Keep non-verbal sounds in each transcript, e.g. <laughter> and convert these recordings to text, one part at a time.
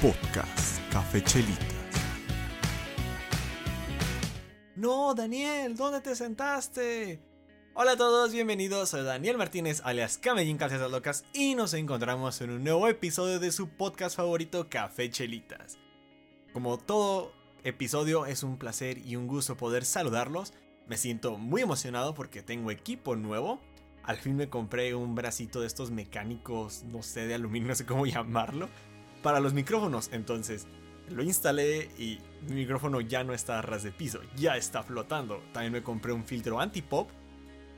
Podcast Café Chelitas. No, Daniel, ¿dónde te sentaste? Hola a todos, bienvenidos. Soy Daniel Martínez, alias Camellín Calcetas Locas, y nos encontramos en un nuevo episodio de su podcast favorito, Café Chelitas. Como todo episodio, es un placer y un gusto poder saludarlos. Me siento muy emocionado porque tengo equipo nuevo. Al fin me compré un bracito de estos mecánicos, no sé, de aluminio, no sé cómo <laughs> llamarlo, para los micrófonos. Entonces, lo instalé y mi micrófono ya no está a ras de piso, ya está flotando. También me compré un filtro anti-pop.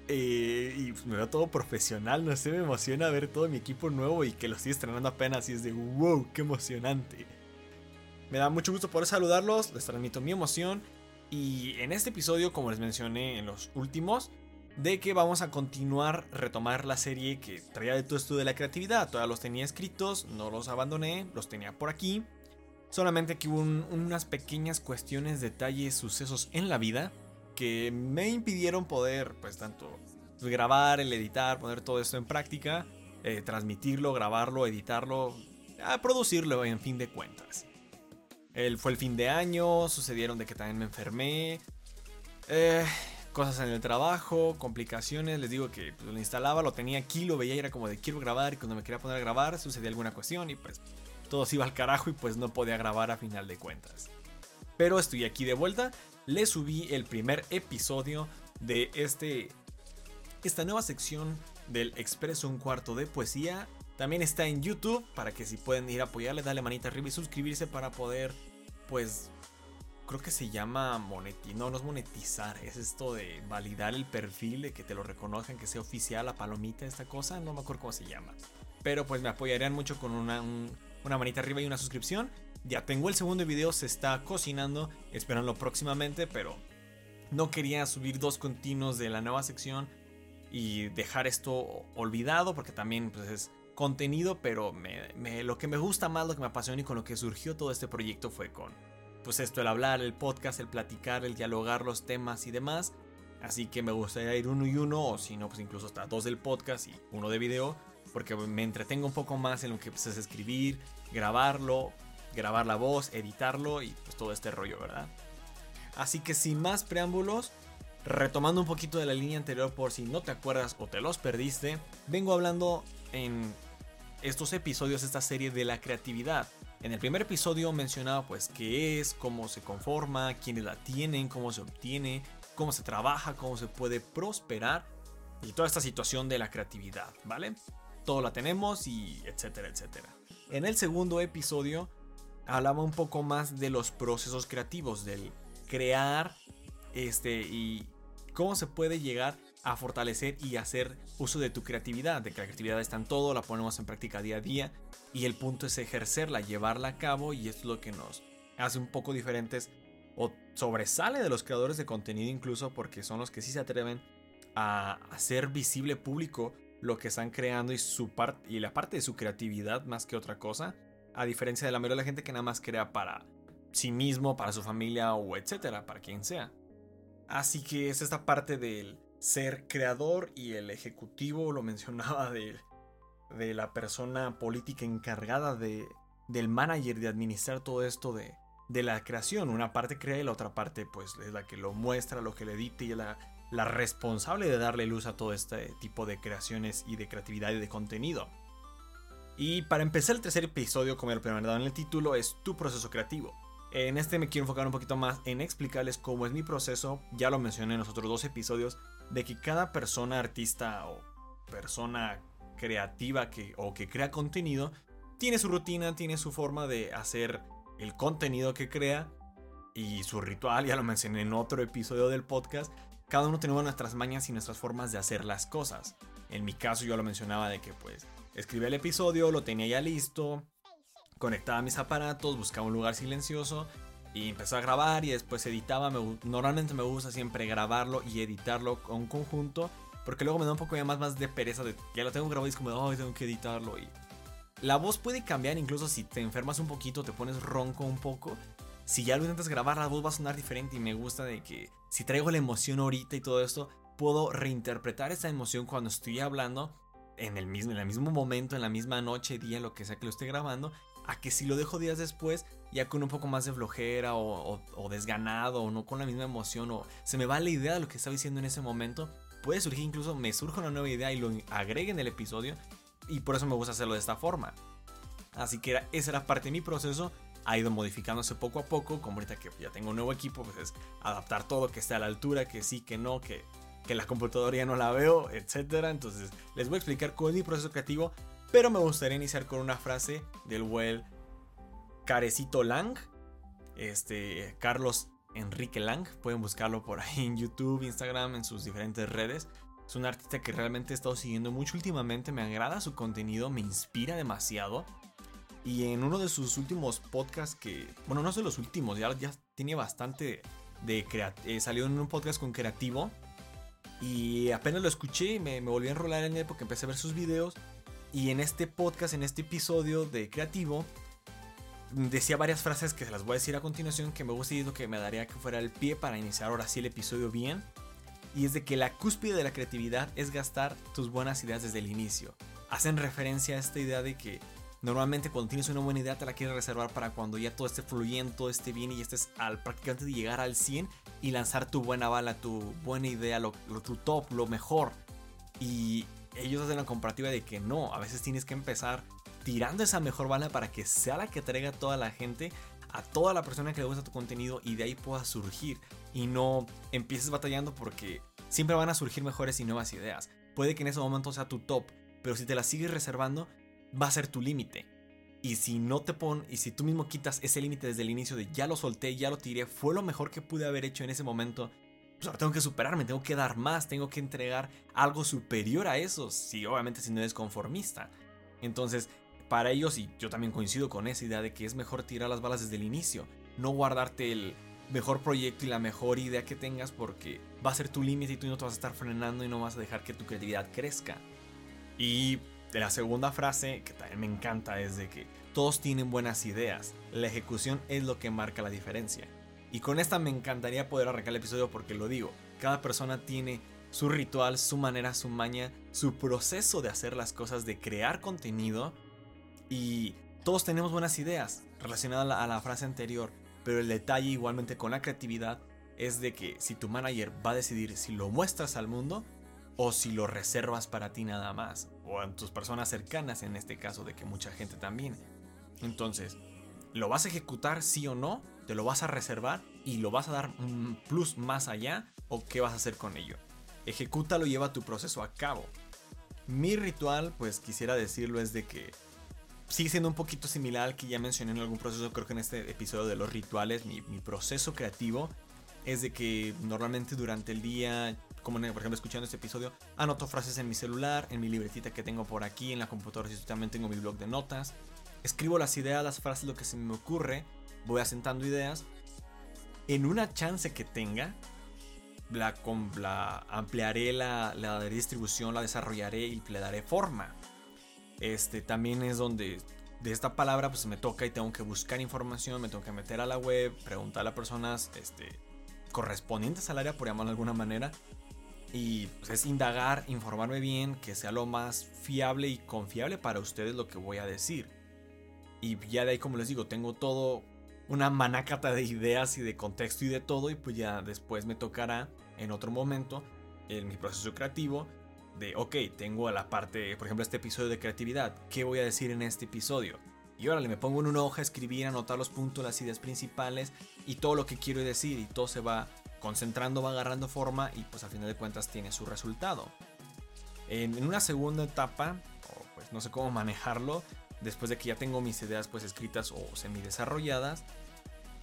eh, y me veo todo profesional, no sé, me emociona ver todo mi equipo nuevo y que lo estoy estrenando apenas y es de wow, qué emocionante. Me da mucho gusto poder saludarlos, les transmito mi emoción y en este episodio, como les mencioné en los últimos, de que vamos a continuar, retomar la serie que traía de todo esto de la creatividad. Todavía los tenía escritos, no los abandoné, los tenía por aquí. Solamente que hubo un- unas pequeñas cuestiones, detalles, sucesos en la vida que me impidieron poder, pues tanto grabar, el editar, poner todo esto en práctica, eh, transmitirlo, grabarlo, editarlo, a producirlo en fin de cuentas. El, fue el fin de año, sucedieron de que también me enfermé, eh, cosas en el trabajo, complicaciones, les digo que pues, lo instalaba, lo tenía aquí, lo veía y era como de quiero grabar y cuando me quería poner a grabar sucedía alguna cuestión y pues todo se iba al carajo y pues no podía grabar a final de cuentas. Pero estoy aquí de vuelta, le subí el primer episodio de este esta nueva sección del Expreso un cuarto de poesía. También está en YouTube para que si pueden ir a apoyarle, darle manita arriba y suscribirse para poder pues creo que se llama monetizar. No, no es monetizar. Es esto de validar el perfil, de que te lo reconozcan, que sea oficial, la palomita, esta cosa. No me acuerdo cómo se llama. Pero pues me apoyarían mucho con una, un- una manita arriba y una suscripción. Ya tengo el segundo video, se está cocinando. Espérenlo próximamente, pero no quería subir dos continuos de la nueva sección y dejar esto olvidado porque también pues, es contenido, pero me- me- lo que me gusta más, lo que me apasiona y con lo que surgió todo este proyecto fue con pues esto, el hablar, el podcast, el platicar, el dialogar los temas y demás. Así que me gustaría ir uno y uno, o si no, pues incluso hasta dos del podcast y uno de video, porque me entretengo un poco más en lo que pues, es escribir, grabarlo, grabar la voz, editarlo y pues todo este rollo, ¿verdad? Así que sin más preámbulos, retomando un poquito de la línea anterior por si no te acuerdas o te los perdiste, vengo hablando en estos episodios, esta serie de la creatividad. En el primer episodio mencionaba pues qué es, cómo se conforma, quiénes la tienen, cómo se obtiene, cómo se trabaja, cómo se puede prosperar y toda esta situación de la creatividad, ¿vale? Todo la tenemos y etcétera, etcétera. En el segundo episodio hablaba un poco más de los procesos creativos, del crear este y cómo se puede llegar a fortalecer y hacer uso de tu creatividad, de que la creatividad está en todo, la ponemos en práctica día a día y el punto es ejercerla, llevarla a cabo y es lo que nos hace un poco diferentes o sobresale de los creadores de contenido incluso porque son los que sí se atreven a hacer visible público lo que están creando y su parte y la parte de su creatividad más que otra cosa, a diferencia de la mayoría de la gente que nada más crea para sí mismo, para su familia o etcétera, para quien sea. Así que es esta parte del ser creador y el ejecutivo, lo mencionaba de, la persona política encargada de, del manager de administrar todo esto de, de la creación. Una parte crea y la otra parte pues es la que lo muestra, lo que le edita y la, la responsable de darle luz a todo este tipo de creaciones y de creatividad y de contenido. Y para empezar el tercer episodio, como lo primero dado en el título, es tu proceso creativo. En este me quiero enfocar un poquito más en explicarles cómo es mi proceso. Ya lo mencioné en los otros dos episodios, de que cada persona artista o persona creativa que, o que crea contenido tiene su rutina, tiene su forma de hacer el contenido que crea y su ritual. Ya lo mencioné en otro episodio del podcast. Cada uno tenemos nuestras mañas y nuestras formas de hacer las cosas. En mi caso yo lo mencionaba de que pues escribía el episodio, lo tenía ya listo, conectaba mis aparatos, buscaba un lugar silencioso y empezó a grabar y después editaba. Me normalmente me gusta siempre grabarlo y editarlo con conjunto porque luego me da un poco ya más, más de pereza de ya lo tengo grabado y es como, ay, tengo que editarlo y la voz puede cambiar incluso si te enfermas un poquito, te pones ronco un poco. Si ya lo intentas grabar, la voz va a sonar diferente y me gusta de que si traigo la emoción ahorita y todo esto, puedo reinterpretar esa emoción cuando estoy hablando en el mismo, en el mismo momento, en la misma noche, día, lo que sea que lo esté grabando, a que si lo dejo días después, ya con un poco más de flojera o, desganado o no con la misma emoción o se me va la idea de lo que estaba diciendo en ese momento, puede surgir incluso, me surge una nueva idea y lo agregue en el episodio y por eso me gusta hacerlo de esta forma. Así que esa era parte de mi proceso, ha ido modificándose poco a poco, como ahorita que ya tengo un nuevo equipo, pues es adaptar todo, que esté a la altura, que sí, que no, que, que la computadora ya no la veo, etc. Entonces les voy a explicar cuál es mi proceso creativo, pero me gustaría iniciar con una frase del buen Carecito Lang, este, Carlos Enrique Lang, pueden buscarlo por ahí en YouTube, Instagram, en sus diferentes redes. Es un artista que realmente he estado siguiendo mucho últimamente, me agrada su contenido, me inspira demasiado. Y en uno de sus últimos podcasts que, bueno, no son los últimos, ya, ya tiene bastante de eh, salió en un podcast con Creativo. Y apenas lo escuché, me, me volví a enrolar en él porque empecé a ver sus videos. Y en este podcast, en este episodio de Creativo, decía varias frases que se las voy a decir a continuación que me gusta lo que me daría que fuera el pie para iniciar ahora sí el episodio bien. Y es de que la cúspide de la creatividad es gastar tus buenas ideas desde el inicio. Hacen referencia a esta idea de que Normalmente cuando tienes una buena idea te la quieres reservar para cuando ya todo esté fluyendo, todo esté bien y estés al prácticamente de llegar al 100 y lanzar tu buena bala, tu buena idea, lo, tu top, lo mejor. Y ellos hacen la comparativa de que no, a veces tienes que empezar tirando esa mejor bala para que sea la que traiga a toda la gente, a toda la persona que le gusta tu contenido y de ahí pueda surgir. Y no empieces batallando porque siempre van a surgir mejores y nuevas ideas. Puede que en ese momento sea tu top, pero si te la sigues reservando, va a ser tu límite. Y si no te pon, y si tú mismo quitas ese límite desde el inicio de ya lo solté, ya lo tiré, fue lo mejor que pude haber hecho en ese momento, pues tengo que superarme, tengo que dar más, tengo que entregar algo superior a eso, si obviamente si no eres conformista. Entonces, para ellos, y yo también coincido con esa idea de que es mejor tirar las balas desde el inicio, no guardarte el mejor proyecto y la mejor idea que tengas porque va a ser tu límite y tú no te vas a estar frenando y no vas a dejar que tu creatividad crezca. Y la segunda frase, que también me encanta, es de que todos tienen buenas ideas, la ejecución es lo que marca la diferencia. Y con esta me encantaría poder arrancar el episodio porque lo digo, cada persona tiene su ritual, su manera, su maña, su proceso de hacer las cosas, de crear contenido. Y todos tenemos buenas ideas relacionadas a la, a la frase anterior, pero el detalle igualmente con la creatividad es de que si tu manager va a decidir si lo muestras al mundo, o si lo reservas para ti nada más, o a tus personas cercanas en este caso de que mucha gente también. Entonces, ¿lo vas a ejecutar sí o no? ¿Te lo vas a reservar y lo vas a dar un plus más allá? ¿O qué vas a hacer con ello? Ejecútalo y lleva tu proceso a cabo. Mi ritual, pues quisiera decirlo, es de que sigue siendo un poquito similar al que ya mencioné en algún proceso, creo que en este episodio de los rituales, mi, mi proceso creativo es de que normalmente durante el día como por ejemplo escuchando este episodio, anoto frases en mi celular, en mi libretita que tengo por aquí, en la computadora, si también tengo mi blog de notas. Escribo las ideas, las frases, lo que se me ocurre, voy asentando ideas. En una chance que tenga, la, la ampliaré la, la distribución, la desarrollaré y le daré forma. Este también es donde de esta palabra pues me toca y tengo que buscar información, me tengo que meter a la web, preguntar a personas este, correspondientes al área, por llamarlo de alguna manera, y pues, es indagar, informarme bien, que sea lo más fiable y confiable para ustedes lo que voy a decir. Y ya de ahí, como les digo, tengo todo una manacata de ideas y de contexto y de todo. Y pues ya después me tocará en otro momento en mi proceso creativo de, ok, tengo la parte, por ejemplo, este episodio de creatividad. ¿Qué voy a decir en este episodio? Y órale, me pongo en una hoja a escribir, anotar los puntos, las ideas principales y todo lo que quiero decir. Y todo se va concentrando va agarrando forma y pues al final de cuentas tiene su resultado. En, una segunda etapa, pues no sé cómo manejarlo, después de que ya tengo mis ideas pues escritas o semi desarrolladas,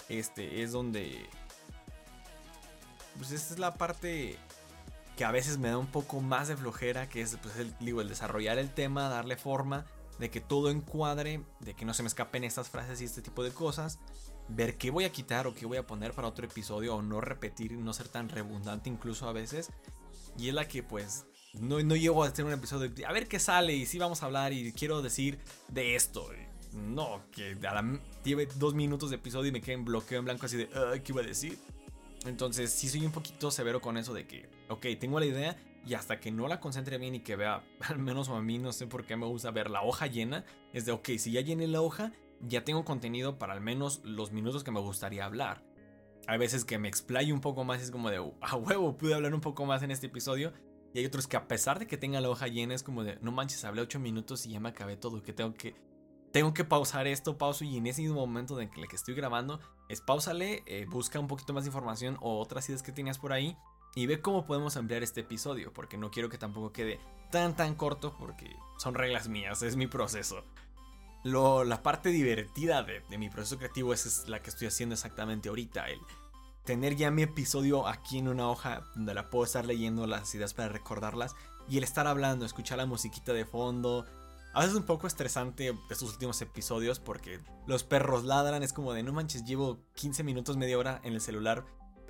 este es donde pues esta es la parte que a veces me da un poco más de flojera, que es pues, el, digo, el desarrollar el tema, darle forma, de que todo encuadre, de que no se me escapen estas frases y este tipo de cosas ver qué voy a quitar o qué voy a poner para otro episodio o no repetir, no ser tan redundante incluso a veces. Y es la que pues no, no llego a hacer un episodio de a ver qué sale y si vamos a hablar y quiero decir de esto. No, que lleve dos minutos de episodio y me quede en bloqueo en blanco así de ¿qué iba a decir? Entonces sí soy un poquito severo con eso de que, ok, tengo la idea y hasta que no la concentre bien y que vea, <laughs> al menos a mí no sé por qué me gusta ver la hoja llena, es de, ok, si ya llené la hoja, ya tengo contenido para al menos los minutos que me gustaría hablar. Hay veces que me explayo un poco más y es como de, a huevo, pude hablar un poco más en este episodio. Y hay otros que a pesar de que tenga la hoja llena es como de, no manches, hablé 8 minutos y ya me acabé todo, que tengo que... Tengo que pausar esto, pauso y en ese mismo momento en el que estoy grabando, es pausale, eh, busca un poquito más de información o otras ideas que tenías por ahí y ve cómo podemos ampliar este episodio, porque no quiero que tampoco quede tan tan corto, porque son reglas mías, es mi proceso. Lo, la parte divertida de, de mi proceso creativo es, es la que estoy haciendo exactamente ahorita, el tener ya mi episodio aquí en una hoja donde la puedo estar leyendo las ideas para recordarlas y el estar hablando, escuchar la musiquita de fondo. A veces es un poco estresante estos últimos episodios porque los perros ladran, es como de no manches, llevo 15 minutos, media hora en el celular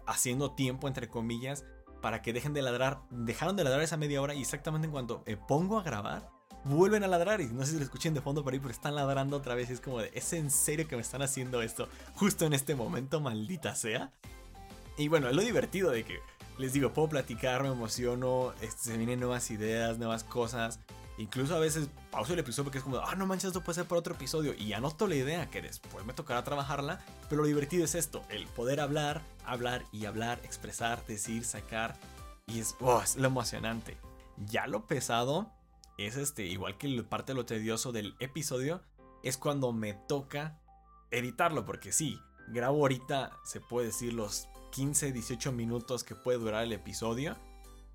haciendo tiempo entre comillas para que dejen de ladrar. Dejaron de ladrar esa media hora y exactamente en cuanto me pongo a grabar, vuelven a ladrar y no sé si lo escuchen de fondo por ahí, pero están ladrando otra vez y es como de, ¿es en serio que me están haciendo esto justo en este momento, maldita sea? Y bueno, es lo divertido de que les digo, puedo platicar, me emociono, este, se vienen nuevas ideas, nuevas cosas. Incluso a veces pauso el episodio porque es como, ah, no manches, esto puede ser para otro episodio. Y anoto la idea que después me tocará trabajarla. Pero lo divertido es esto, el poder hablar, hablar y hablar, expresar, decir, sacar. Y es, oh, es lo emocionante. Ya lo pesado es este, igual que parte de lo tedioso del episodio, es cuando me toca editarlo. Porque sí, grabo ahorita, se puede decir, los 15, 18 minutos que puede durar el episodio.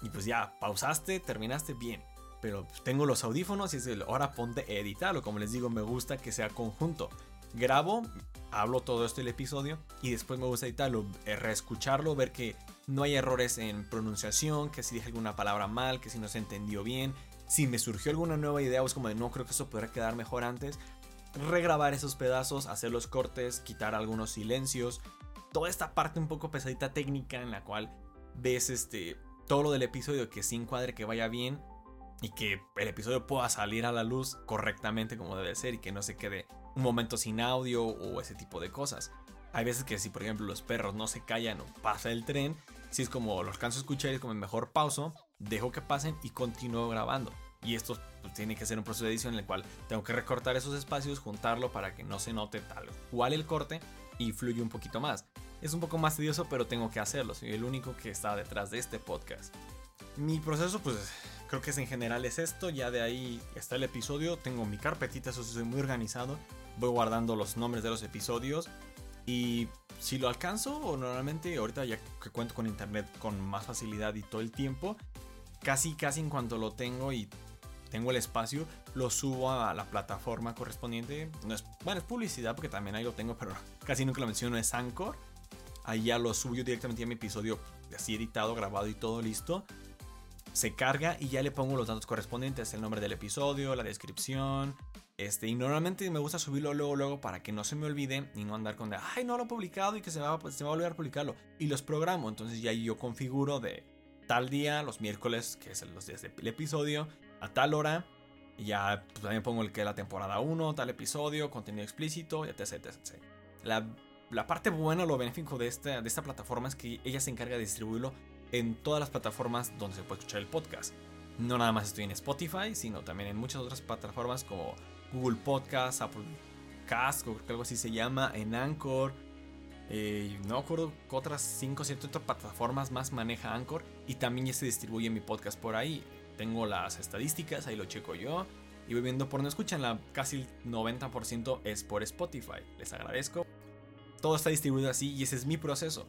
Y pues ya, pausaste, terminaste bien. Pero tengo los audífonos y es el, ahora ponte a editarlo. Como les digo, me gusta que sea conjunto. Grabo, hablo todo esto el episodio y después me gusta editarlo, eh, reescucharlo, ver que no hay errores en pronunciación, que si dije alguna palabra mal, que si no se entendió bien, si me surgió alguna nueva idea o es como de no creo que eso podría quedar mejor antes, regrabar esos pedazos, hacer los cortes, quitar algunos silencios, toda esta parte un poco pesadita técnica en la cual ves este todo lo del episodio que se encuadre, que vaya bien y que el episodio pueda salir a la luz correctamente como debe ser y que no se quede un momento sin audio o ese tipo de cosas. Hay veces que si por ejemplo los perros no se callan o pasa el tren, si es como los canso escuchar y es como mejor pauso, dejo que pasen y continúo grabando. Y esto pues, tiene que ser un proceso de edición en el cual tengo que recortar esos espacios, juntarlo para que no se note tal cual el corte y fluye un poquito más. Es un poco más tedioso, pero tengo que hacerlo. Soy el único que está detrás de este podcast. Mi proceso, pues creo que es en general es esto. Ya de ahí está el episodio. Tengo mi carpetita, eso soy muy organizado. Voy guardando los nombres de los episodios. Y si lo alcanzo, o normalmente ahorita ya que cuento con internet con más facilidad y todo el tiempo, casi casi en cuanto lo tengo y tengo el espacio, lo subo a la plataforma correspondiente. No es, bueno, es publicidad porque también ahí lo tengo, <laughs> pero casi nunca lo menciono, es Anchor. Ahí ya lo subo directamente a mi episodio así editado, grabado y todo listo. Se carga y ya le pongo los datos correspondientes, el nombre del episodio, la descripción. Este, y normalmente me gusta subirlo luego, luego para que no se me olvide y no andar con de, ay, no lo he publicado y que se me va, se me va a olvidar publicarlo. Y los programo, entonces ya yo configuro de tal día, los miércoles, que es los días del episodio, a tal hora. Y ya pues, también pongo el que es la temporada 1, tal episodio, contenido explícito, etc. etc. La, la parte buena, lo benéfico de esta, de esta plataforma es que ella se encarga de distribuirlo en todas las plataformas donde se puede escuchar el podcast. No nada más estoy en Spotify, sino también en muchas otras plataformas como Google Podcast, Apple Cast, que algo así se llama, en Anchor. Eh, no acuerdo otras 5 o 7 otras plataformas más maneja Anchor y también ya se distribuye mi podcast por ahí tengo las estadísticas, ahí lo checo yo. Y voy viendo por no escuchan, la casi el 90% es por Spotify. Les agradezco. Todo está distribuido así y ese es mi proceso.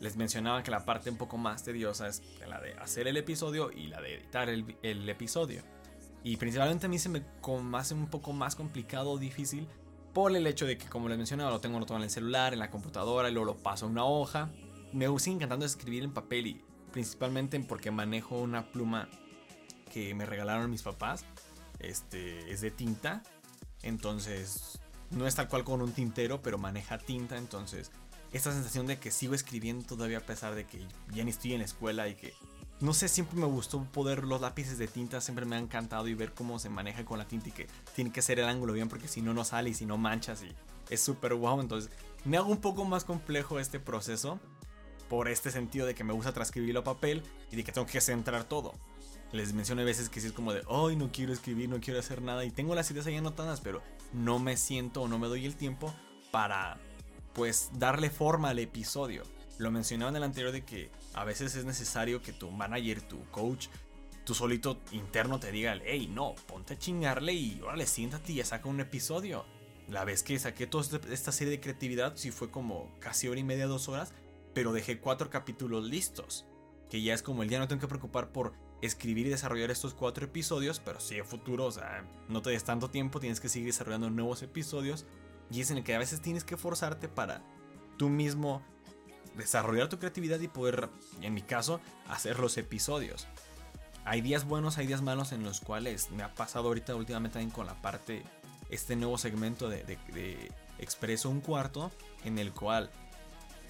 Les mencionaba que la parte un poco más tediosa es la de hacer el episodio y la de editar el, episodio. Y principalmente a mí se me hace un poco más complicado o difícil por el hecho de que, como les mencionaba, lo tengo todo en el celular, en la computadora y luego lo paso a una hoja. Me gusta encantando escribir en papel y principalmente porque manejo una pluma que me regalaron mis papás. Este es de tinta. Entonces, no es tal cual con un tintero, pero maneja tinta. Entonces, esta sensación de que sigo escribiendo todavía a pesar de que ya ni estoy en la escuela y que no sé, siempre me gustó poder los lápices de tinta, siempre me ha encantado y ver cómo se maneja con la tinta y que tiene que ser el ángulo bien porque si no, no sale y si no manchas y es súper guau. Entonces, me hago un poco más complejo este proceso por este sentido de que me gusta transcribirlo a papel y de que tengo que centrar todo. Les menciono a veces que sí es como de, hoy no quiero escribir, no quiero hacer nada y tengo las ideas ahí anotadas, pero no me siento o no me doy el tiempo para, pues, darle forma al episodio. Lo mencionaba en el anterior de que a veces es necesario que tu manager, tu coach, tu solito interno te diga, hey, no, ponte a chingarle y órale, siéntate y saca un episodio. La vez que saqué toda esta serie de creatividad, sí fue como casi hora y media, dos horas, pero dejé cuatro capítulos listos. Que ya es como el día no tengo que preocupar por escribir y desarrollar estos cuatro episodios, pero si en futuro, o sea, no te des tanto tiempo, tienes que seguir desarrollando nuevos episodios. Y es en el que a veces tienes que forzarte para tú mismo desarrollar tu creatividad y poder, en mi caso, hacer los episodios. Hay días buenos, hay días malos en los cuales me ha pasado ahorita últimamente también con la parte, este nuevo segmento de, Expreso un cuarto, en el cual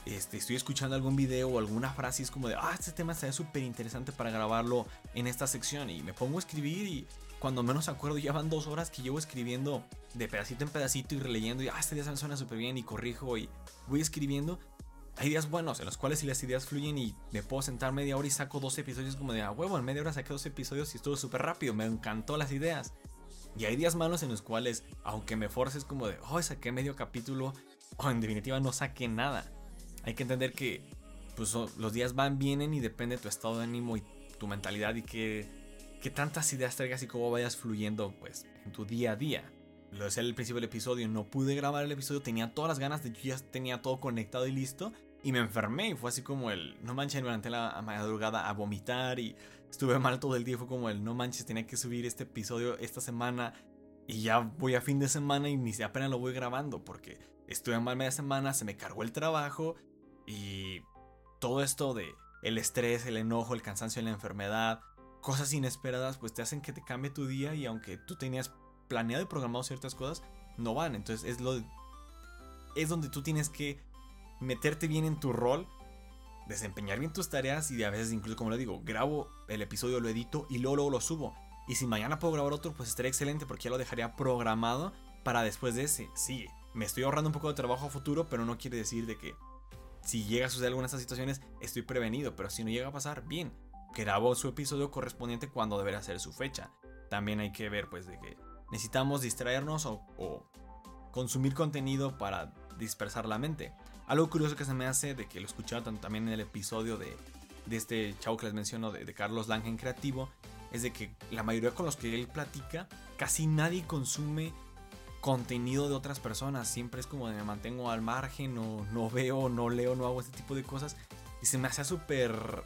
este, estoy escuchando algún video o alguna frase y es como de, ah, este tema está súper interesante para grabarlo en esta sección y me pongo a escribir y cuando menos acuerdo ya van dos horas que llevo escribiendo de pedacito en pedacito y releyendo y, ah, este día se me suena súper bien y corrijo y voy escribiendo hay días buenos en los cuales si las ideas fluyen y me puedo sentar media hora y saco dos episodios como de a huevo, en media hora saqué dos episodios y estuvo súper rápido, me encantó las ideas. Y hay días malos en los cuales, aunque me forces como de, oh, saqué medio capítulo, o en definitiva no saqué nada. Hay que entender que pues, los días van, vienen y depende de tu estado de ánimo y tu mentalidad y que, que tantas ideas traigas y cómo vayas fluyendo pues, en tu día a día lo decía al principio del episodio, no pude grabar el episodio, tenía todas las ganas, de ya tenía todo conectado y listo. Y me enfermé y fue así como el, no manches, levanté la madrugada a vomitar y estuve mal todo el día. Fue como el, no manches, tenía que subir este episodio esta semana y ya voy a fin de semana y ni apenas lo voy grabando porque estuve mal media semana, se me cargó el trabajo y todo esto de el estrés, el enojo, el cansancio, la enfermedad, cosas inesperadas, pues te hacen que te cambie tu día y aunque tú tenías planeado y programado ciertas cosas, no van. Entonces es lo es donde tú tienes que meterte bien en tu rol, desempeñar bien tus tareas y a veces incluso como le digo, grabo el episodio, lo edito y luego, lo subo. Y si mañana puedo grabar otro, pues estaría excelente porque ya lo dejaría programado para después de ese. Sí, me estoy ahorrando un poco de trabajo a futuro, pero no quiere decir de que si llega a suceder alguna de estas situaciones, estoy prevenido. Pero si no llega a pasar, bien, grabo su episodio correspondiente cuando deberá ser su fecha. También hay que ver, pues, de que necesitamos distraernos o, o consumir contenido para dispersar la mente. Algo curioso que se me hace de que lo escucharon también en el episodio de, este chavo que les menciono de, Carlos Lange en Creativo, es de que la mayoría con los que él platica, casi nadie consume contenido de otras personas. Siempre es como de me mantengo al margen, o no veo, no leo, no hago este tipo de cosas. Y se me hace súper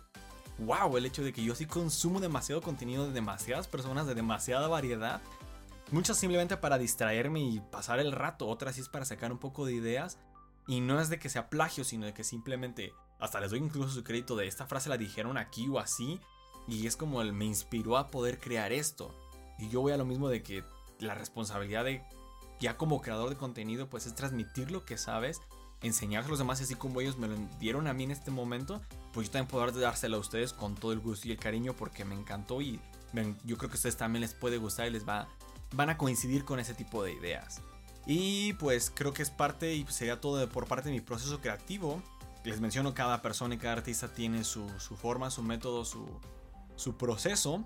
wow el hecho de que yo sí consumo demasiado contenido de demasiadas personas, de demasiada variedad. Muchas simplemente para distraerme y pasar el rato, otras sí es para sacar un poco de ideas. Y no es de que sea plagio, sino de que simplemente, hasta les doy incluso su crédito de esta frase la dijeron aquí o así. Y es como el me inspiró a poder crear esto. Y yo voy a lo mismo de que la responsabilidad de, ya como creador de contenido, pues es transmitir lo que sabes, enseñar a los demás, así como ellos me lo dieron a mí en este momento, pues yo también poder dárselo a ustedes con todo el gusto y el cariño porque me encantó y yo creo que a ustedes también les puede gustar y les va, van a coincidir con ese tipo de ideas. Y pues creo que es parte y sería todo por parte de mi proceso creativo. Les menciono, cada persona y cada artista tiene su, forma, su método, su, su, proceso.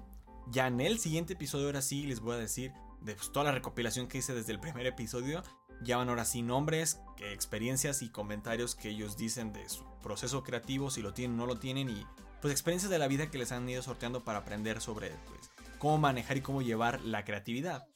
Ya en el siguiente episodio, ahora sí, les voy a decir de pues, toda la recopilación que hice desde el primer episodio. Ya van ahora sí nombres, experiencias y comentarios que ellos dicen de su proceso creativo, si lo tienen o no lo tienen. Y pues experiencias de la vida que les han ido sorteando para aprender sobre pues, cómo manejar y cómo llevar la creatividad.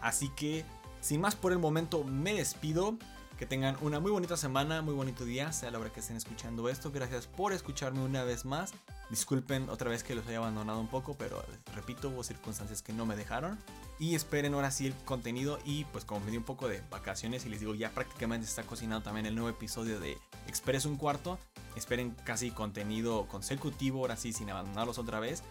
Así que sin más por el momento, me despido. Que tengan una muy bonita semana, muy bonito día, sea la hora que estén escuchando esto. Gracias por escucharme una vez más. Disculpen otra vez que los haya abandonado un poco, pero repito, hubo circunstancias que no me dejaron. Y esperen ahora sí el contenido. Y pues como me di un poco de vacaciones y les digo, ya prácticamente está cocinado también el nuevo episodio de Expreso un cuarto. Esperen casi contenido consecutivo, ahora sí, sin abandonarlos otra vez.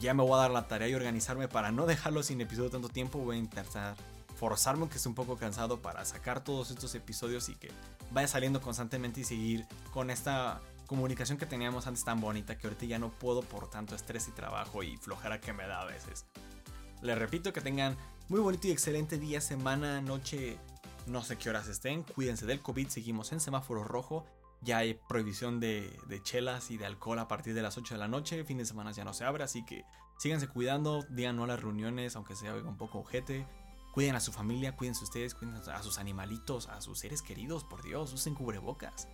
Ya me voy a dar la tarea y organizarme para no dejarlo sin episodio tanto tiempo. Voy a intentar forzarme aunque esté un poco cansado para sacar todos estos episodios y que vaya saliendo constantemente y seguir con esta comunicación que teníamos antes tan bonita que ahorita ya no puedo por tanto estrés y trabajo y flojera que me da a veces. Les repito que tengan muy bonito y excelente día, semana, noche, no sé qué horas estén. Cuídense del COVID, seguimos en semáforo rojo. Ya hay prohibición de, chelas y de alcohol a partir de las 8 de la noche. Fin de semana ya no se abre, así que síganse cuidando. Digan no a las reuniones, aunque sea un poco ojete. Cuiden a su familia, cuídense ustedes, cuiden a sus animalitos, a sus seres queridos, por Dios, usen cubrebocas.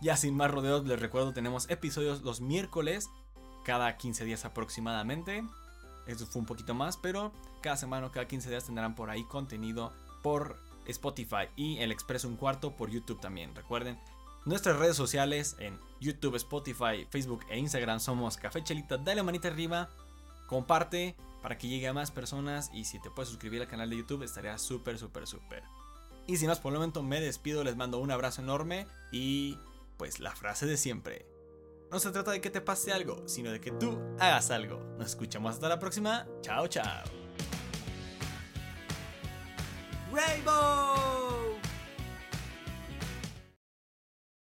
Ya sin más rodeos, les recuerdo, tenemos episodios los miércoles, cada 15 días aproximadamente. Eso fue un poquito más, pero cada semana cada 15 días tendrán por ahí contenido por Spotify y el Expreso un cuarto por YouTube también. Recuerden, nuestras redes sociales en YouTube, Spotify, Facebook e Instagram somos Café Chelita. Dale manita arriba, comparte para que llegue a más personas y si te puedes suscribir al canal de YouTube estaría súper, súper, súper. Y sin más por el momento me despido, les mando un abrazo enorme y pues la frase de siempre. No se trata de que te pase algo, sino de que tú hagas algo. Nos escuchamos hasta la próxima. Chao, chao. Rainbow!